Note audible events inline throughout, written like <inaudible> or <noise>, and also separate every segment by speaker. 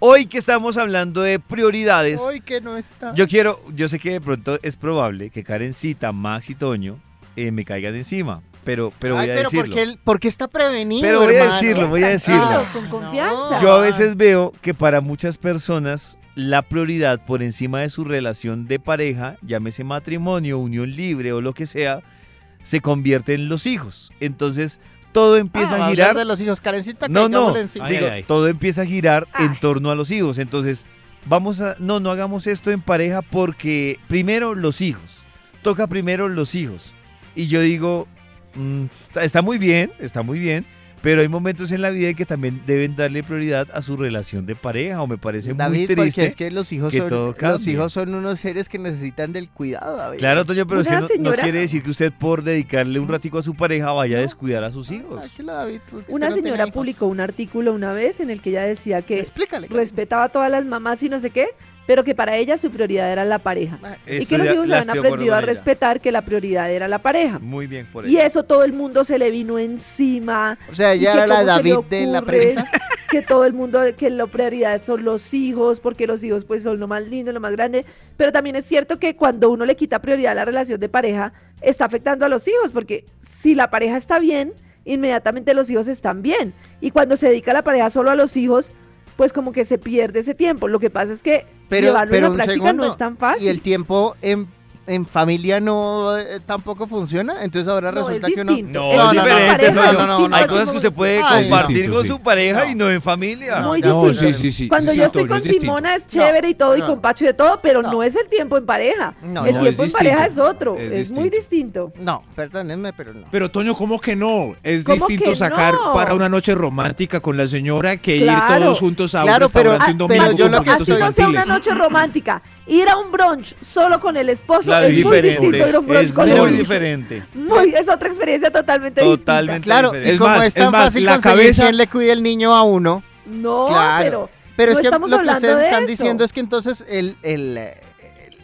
Speaker 1: Hoy que estamos hablando de prioridades,
Speaker 2: Hoy que no está.
Speaker 1: yo quiero, yo sé que de pronto es probable que Karencita, Max y Toño eh, me caigan encima, pero, pero voy a
Speaker 2: pero
Speaker 1: decirlo.
Speaker 2: porque, él- porque está prevenido,
Speaker 1: Pero voy a decirlo, voy a decirlo.
Speaker 3: Con confianza.
Speaker 1: Yo a veces veo que para muchas personas la prioridad por encima de su relación de pareja, llámese matrimonio, unión libre o lo que sea, se convierte en los hijos. Entonces todo empieza
Speaker 2: Ah,
Speaker 1: a girar.
Speaker 2: de los hijos, Karencita,
Speaker 1: No, no,
Speaker 2: encima.
Speaker 1: Digo,
Speaker 4: ay, ay.
Speaker 1: todo empieza a girar en torno a los hijos. Entonces, vamos a, no, no hagamos esto en pareja porque primero los hijos, toca primero los hijos. Y yo digo, mm, está, está muy bien, está muy bien, pero hay momentos en la vida en que también deben darle prioridad a su relación de pareja o me parece muy
Speaker 2: porque
Speaker 1: triste.
Speaker 2: es que los hijos
Speaker 1: que
Speaker 2: son los hijos son unos seres que necesitan del cuidado, David.
Speaker 1: Claro, Toño, pero es que no, quiere decir que usted por dedicarle un ratico a su pareja vaya a descuidar a sus hijos.
Speaker 2: David,
Speaker 3: Una
Speaker 2: no
Speaker 3: señora publicó un artículo una vez en el que ella decía que
Speaker 2: Explícale.
Speaker 3: respetaba a todas las mamás y no sé qué, pero que para ella su prioridad era la pareja. y que los hijos habían
Speaker 1: acuerdo
Speaker 3: aprendido a respetar que la prioridad era la pareja.
Speaker 1: Muy bien por
Speaker 3: Y
Speaker 1: eso.
Speaker 3: eso todo el mundo se le vino encima.
Speaker 2: O sea, ella era la David de la prensa. <laughs>
Speaker 3: Que todo el mundo, que la prioridad son los hijos, porque los hijos pues son lo más lindo, lo más grande. Pero también es cierto que cuando uno le quita prioridad a la relación de pareja, está afectando a los hijos, porque si la pareja está bien, inmediatamente los hijos están bien. Y cuando se dedica la pareja solo a los hijos, pues como que se pierde ese tiempo. Lo que pasa es que
Speaker 2: Pero,
Speaker 3: llevarlo
Speaker 2: pero un
Speaker 3: la práctica
Speaker 2: segundo,
Speaker 3: no es tan fácil.
Speaker 2: Y el tiempo en, en familia no eh, tampoco funciona. Entonces ahora
Speaker 3: No,
Speaker 2: resulta
Speaker 3: es
Speaker 2: que uno.
Speaker 3: distinto.
Speaker 1: No, es diferente, no, no, no, Hay cosas que usted
Speaker 3: se-
Speaker 1: puede
Speaker 2: Ay,
Speaker 1: compartir
Speaker 4: distinto,
Speaker 1: con
Speaker 4: sí.
Speaker 1: su pareja
Speaker 2: No.
Speaker 1: y no en familia.
Speaker 3: Muy
Speaker 4: No,
Speaker 3: distinto.
Speaker 4: sí, sí, sí.
Speaker 3: Cuando
Speaker 4: sí,
Speaker 3: yo estoy con
Speaker 4: es distinto.
Speaker 3: Simona es chévere y todo y
Speaker 2: no.
Speaker 3: con Pacho y de todo, pero no,
Speaker 2: No.
Speaker 3: es el tiempo en pareja.
Speaker 2: No,
Speaker 3: el
Speaker 4: no,
Speaker 3: tiempo
Speaker 4: es
Speaker 3: en pareja es
Speaker 4: distinto.
Speaker 3: otro,
Speaker 4: Es
Speaker 3: es, muy distinto.
Speaker 2: No, perdónenme, pero no.
Speaker 4: Pero Toño, ¿cómo que no? Es
Speaker 3: ¿Cómo
Speaker 4: distinto
Speaker 3: que
Speaker 4: sacar
Speaker 3: no?
Speaker 4: para una noche romántica con la señora que
Speaker 3: Claro.
Speaker 4: ir todos juntos a
Speaker 2: Claro,
Speaker 4: un
Speaker 2: pero-
Speaker 4: restaurante
Speaker 2: ah,
Speaker 4: un domingo
Speaker 2: pero yo
Speaker 4: con
Speaker 2: lo que
Speaker 4: boquitos
Speaker 3: Así no sea una
Speaker 4: infantiles.
Speaker 3: noche romántica, ir a un brunch solo con el esposo
Speaker 1: Claro,
Speaker 3: es
Speaker 1: es
Speaker 3: muy
Speaker 1: diferente.
Speaker 3: distinto ir a un brunch
Speaker 1: Es
Speaker 3: con
Speaker 1: muy diferente.
Speaker 3: Muy- es otra experiencia totalmente
Speaker 1: Totalmente
Speaker 2: Claro,
Speaker 1: diferente.
Speaker 2: y
Speaker 4: Es
Speaker 2: como
Speaker 4: más,
Speaker 2: es tan
Speaker 4: más,
Speaker 2: fácil
Speaker 4: la cabeza-
Speaker 2: quien le cuide el niño a uno.
Speaker 3: distinta. No,
Speaker 2: Claro.
Speaker 3: pero
Speaker 2: Pero
Speaker 3: No
Speaker 2: es que
Speaker 3: estamos
Speaker 2: lo que ustedes
Speaker 3: de
Speaker 2: están
Speaker 3: eso.
Speaker 2: diciendo es que entonces el, el,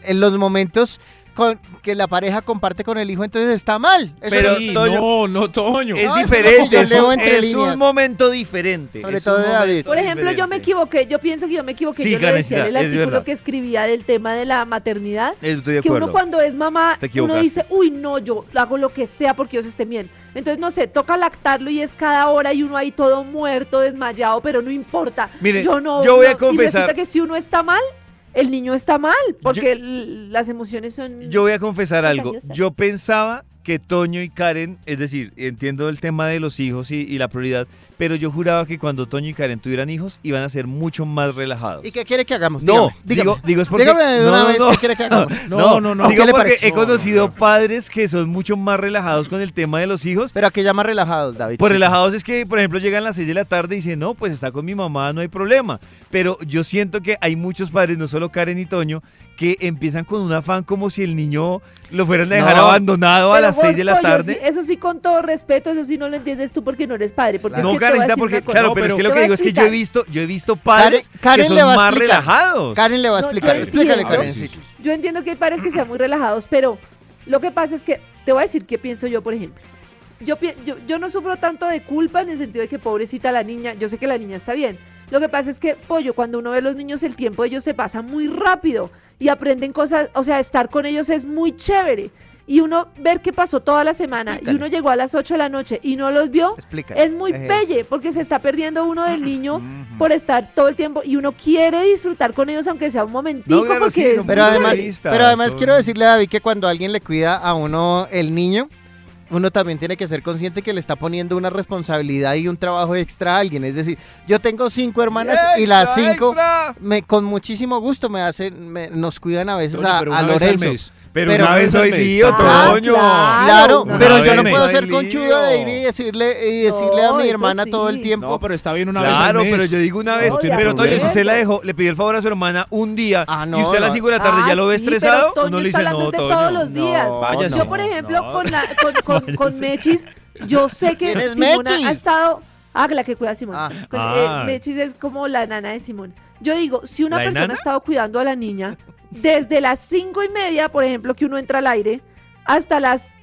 Speaker 2: en los momentos con, que la pareja comparte con el hijo, entonces está mal. Eso
Speaker 1: Pero,
Speaker 4: Sí,
Speaker 1: Toño,
Speaker 4: no, no, Toño.
Speaker 1: Es
Speaker 2: Ay,
Speaker 1: diferente,
Speaker 2: yo
Speaker 1: es,
Speaker 2: leo
Speaker 1: un,
Speaker 2: entre
Speaker 1: es
Speaker 2: líneas.
Speaker 1: un momento diferente.
Speaker 2: Sobre
Speaker 1: es
Speaker 2: todo de
Speaker 1: momento
Speaker 2: David.
Speaker 3: Por ejemplo, yo me
Speaker 1: diferente.
Speaker 3: equivoqué, yo pienso que yo me equivoqué,
Speaker 1: Sí,
Speaker 3: yo le decía en el
Speaker 1: es
Speaker 3: artículo
Speaker 1: verdad.
Speaker 3: que escribía del tema de la maternidad,
Speaker 1: Estoy de
Speaker 3: que
Speaker 1: acuerdo.
Speaker 3: uno cuando es mamá,
Speaker 1: Te
Speaker 3: uno
Speaker 1: equivocaste.
Speaker 3: dice, uy, no, yo hago lo que sea porque ellos estén bien. Entonces, no sé, toca lactarlo y es cada hora y uno ahí todo muerto, desmayado, pero no importa.
Speaker 1: Mire,
Speaker 3: yo no,
Speaker 1: yo voy a
Speaker 3: no- Y
Speaker 1: confesar-
Speaker 3: resulta que si uno está mal, el niño está mal, porque las emociones son...
Speaker 1: Yo voy a confesar algo. Yo pensaba que Toño y Karen, es decir, entiendo el tema de los hijos y, y la prioridad, pero yo juraba que cuando Toño y Karen tuvieran hijos iban a ser mucho más relajados.
Speaker 2: ¿Y qué quiere que hagamos?
Speaker 1: No,
Speaker 2: Dígame,
Speaker 1: digo, digo es porque
Speaker 2: Dígame de
Speaker 1: no,
Speaker 2: una
Speaker 1: no,
Speaker 2: vez
Speaker 1: no.
Speaker 2: qué quiere que hagamos. <laughs>
Speaker 1: No, no, no. Digo
Speaker 2: ¿Qué le
Speaker 1: porque he conocido padres que son mucho más relajados con el tema de los hijos.
Speaker 2: Pero aquí llama relajados, David.
Speaker 1: Por relajados es que, por ejemplo, llegan a las 6 de la tarde y dicen, no, pues está con mi mamá, no hay problema. Pero yo siento que hay muchos padres, no solo Karen y Toño, que empiezan con un afán como si el niño lo fueran a dejar
Speaker 2: No.
Speaker 1: abandonado a
Speaker 3: Pero
Speaker 1: las 6 de la tarde.
Speaker 3: eso sí, con todo respeto, eso sí no lo entiendes tú porque no eres padre. Porque
Speaker 1: No,
Speaker 3: es que
Speaker 1: Karencita,
Speaker 3: decir
Speaker 1: porque, claro,
Speaker 4: No,
Speaker 1: pero es
Speaker 4: pero
Speaker 1: que lo que digo es que yo he visto, yo he visto padres
Speaker 2: Karen- Karen
Speaker 1: que son
Speaker 2: le va a
Speaker 1: más
Speaker 2: explicar.
Speaker 1: relajados.
Speaker 2: Karen le va a
Speaker 3: No, yo
Speaker 2: explicar. Explícale,
Speaker 3: entiendo.
Speaker 2: Karen. sí.
Speaker 3: Yo entiendo que hay padres que sean muy relajados, pero lo que pasa es que te voy a decir qué pienso yo, por ejemplo. Yo, yo, yo no sufro tanto de culpa en el sentido de que pobrecita la niña, yo sé que la niña está bien. Lo que pasa es que, pollo, cuando uno ve a los niños, el tiempo de ellos se pasa muy rápido y aprenden cosas, o sea, estar con ellos es muy chévere. Y uno ver qué pasó toda la semana y uno llegó a las 8 de la noche y no los vio,
Speaker 2: Explícale.
Speaker 3: es muy pelle, porque se está perdiendo uno del niño por estar todo el tiempo y uno quiere disfrutar con ellos aunque sea un momentico
Speaker 1: No, claro,
Speaker 3: porque
Speaker 1: sí,
Speaker 3: es
Speaker 1: son
Speaker 2: Pero además, pero además
Speaker 1: son-
Speaker 2: quiero decirle a David que cuando alguien le cuida a uno el niño, uno también tiene que ser consciente que le está poniendo una responsabilidad y un trabajo extra a alguien. Es decir, yo tengo cinco hermanas y las
Speaker 1: ¡Extra,
Speaker 2: cinco me, con muchísimo gusto me hacen, me- nos cuidan a veces a, a Lorenzo.
Speaker 1: Pero,
Speaker 2: Pero
Speaker 1: una vez
Speaker 4: no
Speaker 1: hoy
Speaker 4: me
Speaker 1: día,
Speaker 3: Ah,
Speaker 1: Toño.
Speaker 3: claro.
Speaker 2: Pero yo no puedo
Speaker 1: no
Speaker 2: ser conchudo de ir y decirle, y decirle a
Speaker 3: No,
Speaker 2: mi hermana
Speaker 3: sí.
Speaker 2: todo el tiempo.
Speaker 4: No, pero está bien una vez
Speaker 1: Claro, pero yo digo una vez,
Speaker 3: No,
Speaker 1: pero Toño, si usted la dejó, le pidió el favor a su hermana un día
Speaker 2: Ah, no,
Speaker 1: y usted a las
Speaker 2: no.
Speaker 1: 5 de la tarde
Speaker 3: Ah,
Speaker 1: ya lo ve
Speaker 3: sí,
Speaker 1: estresado,
Speaker 3: pero Toño
Speaker 1: uno le
Speaker 3: está
Speaker 1: dice,
Speaker 3: hablando
Speaker 1: no,
Speaker 3: de
Speaker 1: Toño.
Speaker 3: todos los días.
Speaker 4: Vaya,
Speaker 3: yo,
Speaker 4: no,
Speaker 3: por ejemplo,
Speaker 4: no.
Speaker 3: con, la, con, <laughs> con, con Mechis, yo sé que
Speaker 2: ¿Quién es
Speaker 3: Simona ha estado... Ah, la que cuida a Simón.
Speaker 2: Ah.
Speaker 3: Con-
Speaker 1: Ah.
Speaker 3: eh, Mechis es como la nana de Simón. Yo digo, si una
Speaker 1: ¿La
Speaker 3: persona ha estado cuidando a la niña, desde las cinco y media, por ejemplo, que uno entra al aire, hasta las...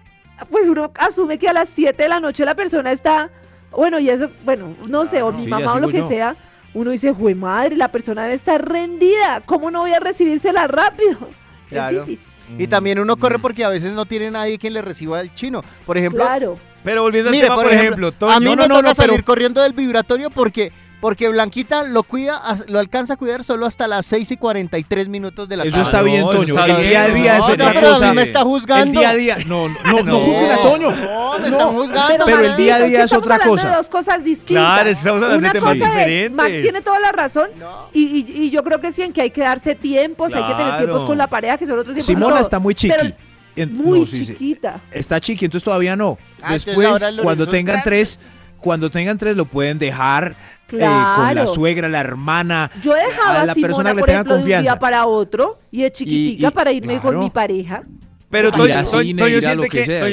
Speaker 3: Pues uno asume que a las 7 de la noche la persona está... Bueno, y eso, bueno, no sé, o mi
Speaker 4: sí,
Speaker 3: mamá o lo que
Speaker 4: yo.
Speaker 3: sea, uno dice, jue madre, la persona debe estar rendida. ¿Cómo no voy a recibírsela rápido? <laughs>
Speaker 2: Claro.
Speaker 3: Es difícil.
Speaker 2: Y también uno corre porque a veces no tiene nadie quien le reciba el chino. Por ejemplo,
Speaker 3: Claro.
Speaker 1: Pero volviendo al
Speaker 2: Mire,
Speaker 1: tema,
Speaker 2: por
Speaker 1: por,
Speaker 2: ejemplo,
Speaker 1: ejemplo,
Speaker 2: a mí
Speaker 4: no,
Speaker 2: me
Speaker 4: no,
Speaker 2: toca
Speaker 4: no, pero-
Speaker 2: salir corriendo del vibratorio porque porque Blanquita lo cuida, lo alcanza a cuidar solo hasta las 6 y 43 minutos de la
Speaker 4: Eso
Speaker 2: tarde.
Speaker 4: está
Speaker 1: no,
Speaker 4: bien,
Speaker 1: eso
Speaker 4: Toño.
Speaker 1: está
Speaker 4: El día a día es
Speaker 2: No,
Speaker 4: otra
Speaker 2: no, pero a
Speaker 4: cosa.
Speaker 2: mí me está juzgando.
Speaker 4: El día a día. No, no, no, no
Speaker 1: No.
Speaker 4: juzguen a Toño.
Speaker 2: No, me están juzgando.
Speaker 4: Pero el día a día es otra
Speaker 3: hablando
Speaker 4: cosa.
Speaker 3: de dos cosas distintas.
Speaker 1: Claro, estamos hablando de
Speaker 3: Una
Speaker 1: temas
Speaker 3: cosa es,
Speaker 1: diferentes.
Speaker 3: Max tiene toda la razón. Y, y- y yo creo que sí, en que hay que darse tiempos, hay que tener tiempos con la pareja, que son otros tiempos.
Speaker 4: Simona está muy chiqui.
Speaker 3: Pero
Speaker 4: En-
Speaker 3: muy
Speaker 4: no, sí, sí.
Speaker 3: chiquita.
Speaker 4: Está chiqui, entonces todavía no.
Speaker 2: Ah, entonces
Speaker 4: Después, cuando tengan tres, cuando tengan tres lo pueden dejar eh, con la suegra, la hermana.
Speaker 3: Yo dejaba
Speaker 4: a la
Speaker 3: Simona,
Speaker 4: persona que le
Speaker 3: por
Speaker 4: tenga
Speaker 3: ejemplo, de un
Speaker 4: confianza.
Speaker 3: día para otro y de chiquitica
Speaker 4: Y- y-
Speaker 3: para irme
Speaker 4: claro.
Speaker 3: con mi pareja.
Speaker 1: Pero Toño, siente
Speaker 4: que
Speaker 1: que,
Speaker 4: sea,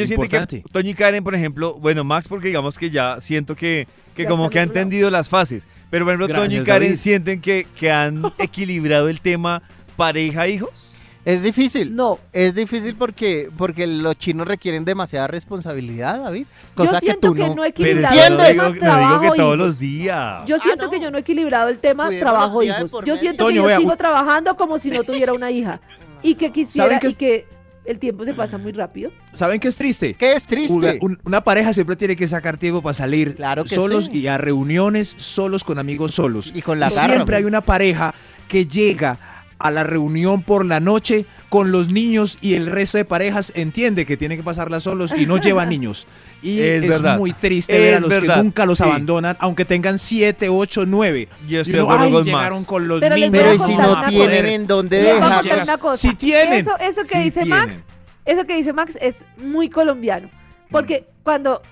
Speaker 1: Toño y Karen, por ejemplo, bueno, Max porque digamos que ya siento que, que
Speaker 3: Ya
Speaker 1: como que ha entendido las fases. Pero por ejemplo, Toño y Karen
Speaker 4: David.
Speaker 1: sienten que, que han <laughs> equilibrado el tema pareja-hijos.
Speaker 2: Es difícil.
Speaker 3: No.
Speaker 2: Es difícil porque, porque los chinos requieren demasiada responsabilidad, David.
Speaker 3: Yo
Speaker 2: Cosa que
Speaker 3: siento
Speaker 2: tú
Speaker 3: que
Speaker 2: no.
Speaker 3: no he equilibrado
Speaker 1: yo
Speaker 3: el tema
Speaker 1: digo, no digo que todos los días.
Speaker 3: Yo siento
Speaker 2: no.
Speaker 3: que yo no he equilibrado el tema
Speaker 2: Cuidemos
Speaker 3: trabajo hijos. Yo siento
Speaker 4: Toño,
Speaker 3: que yo
Speaker 4: vea,
Speaker 3: sigo trabajando como si no tuviera una hija <laughs> y que quisiera
Speaker 4: ¿Saben qué
Speaker 3: y que el tiempo se pasa muy rápido.
Speaker 4: ¿Saben qué es triste?
Speaker 2: ¿Qué es triste?
Speaker 4: Una, un- una pareja siempre tiene que sacar tiempo para salir
Speaker 2: Claro que
Speaker 4: solos
Speaker 2: sí.
Speaker 4: y a reuniones solos con amigos solos.
Speaker 2: Y con la
Speaker 4: Siempre
Speaker 2: garra.
Speaker 4: hay una pareja que llega a la reunión por la noche con los niños y el resto de parejas entiende que tiene que pasarla solos y no lleva <laughs> niños. Y
Speaker 1: Es
Speaker 4: es,
Speaker 1: verdad.
Speaker 4: muy triste ver a los
Speaker 1: verdad.
Speaker 4: que nunca los
Speaker 1: Sí.
Speaker 4: abandonan, aunque tengan siete, ocho, nueve.
Speaker 1: Yo
Speaker 4: Y
Speaker 1: estoy de
Speaker 4: uno, "Ay,
Speaker 1: con
Speaker 4: llegaron
Speaker 1: Max.
Speaker 4: con los
Speaker 3: Pero
Speaker 4: niños.
Speaker 2: Pero y si no tienen en dónde dejar.
Speaker 3: contar una cosa.
Speaker 4: Si tienen.
Speaker 3: Eso, eso que
Speaker 1: Sí
Speaker 3: dice
Speaker 1: tienen.
Speaker 3: Max, eso que dice Max es muy colombiano. Porque cuando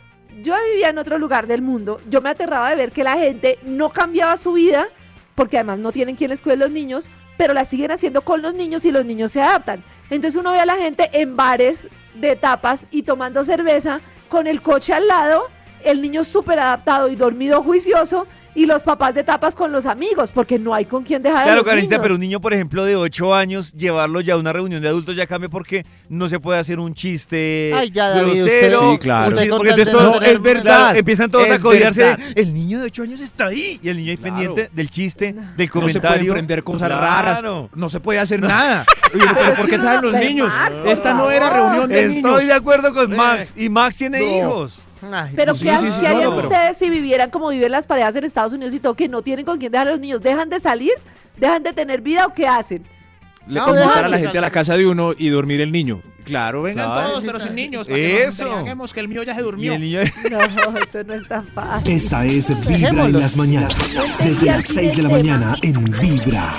Speaker 3: yo vivía en otro lugar del mundo, yo me aterraba de ver que la gente no cambiaba su vida, porque además no tienen quienes cuiden los niños, pero la siguen haciendo con los niños y los niños se adaptan. Entonces uno ve a la gente en bares de tapas y tomando cerveza con el coche al lado, el niño súper adaptado y dormido juicioso, y los papás de tapas con los amigos, porque no hay con quién dejar a
Speaker 1: Claro,
Speaker 3: los
Speaker 1: Karencita,
Speaker 3: niños.
Speaker 1: pero un niño, por ejemplo, de 8 años, llevarlo ya a una reunión de adultos ya cambia porque no se puede hacer un chiste
Speaker 2: Ay, ya, David,
Speaker 1: grosero.
Speaker 2: usted-
Speaker 4: Sí, claro.
Speaker 2: usted
Speaker 1: porque entonces todo-
Speaker 2: no
Speaker 4: es verdad.
Speaker 1: claro, empiezan todos a codiarse el niño de 8 años está ahí y el niño ahí
Speaker 4: Claro.
Speaker 1: pendiente del chiste, del
Speaker 4: No se
Speaker 1: comentario.
Speaker 4: pueden prender cosas
Speaker 1: Claro.
Speaker 4: raras, no se puede hacer nada. <laughs> Oye,
Speaker 3: Pero
Speaker 4: ¿por qué traen los niños?
Speaker 3: Max,
Speaker 4: Esta no era reunión de niños.
Speaker 1: Estoy de acuerdo con
Speaker 4: Eh,
Speaker 1: Max y Max tiene
Speaker 4: no.
Speaker 1: hijos.
Speaker 2: Ay,
Speaker 3: Pero ¿qué,
Speaker 4: sí,
Speaker 3: qué harían
Speaker 4: no, pero-
Speaker 3: ustedes si vivieran como viven las parejas en Estados Unidos y todo, que no tienen con quién dejar a los niños? ¿Dejan de salir? ¿Dejan de tener vida o qué hacen?
Speaker 4: Le
Speaker 2: No,
Speaker 4: convocar a la gente a la casa de uno y dormir el niño. Claro, vengan
Speaker 1: Claro.
Speaker 4: todos, pero sin niños.
Speaker 1: para que Eso.
Speaker 4: embriaguemos, que el mío ya se durmió.
Speaker 1: el niño
Speaker 3: No, eso no es tan fácil.
Speaker 5: Esta es Vibra en las mañanas. Desde las 6 de la mañana en Vibra.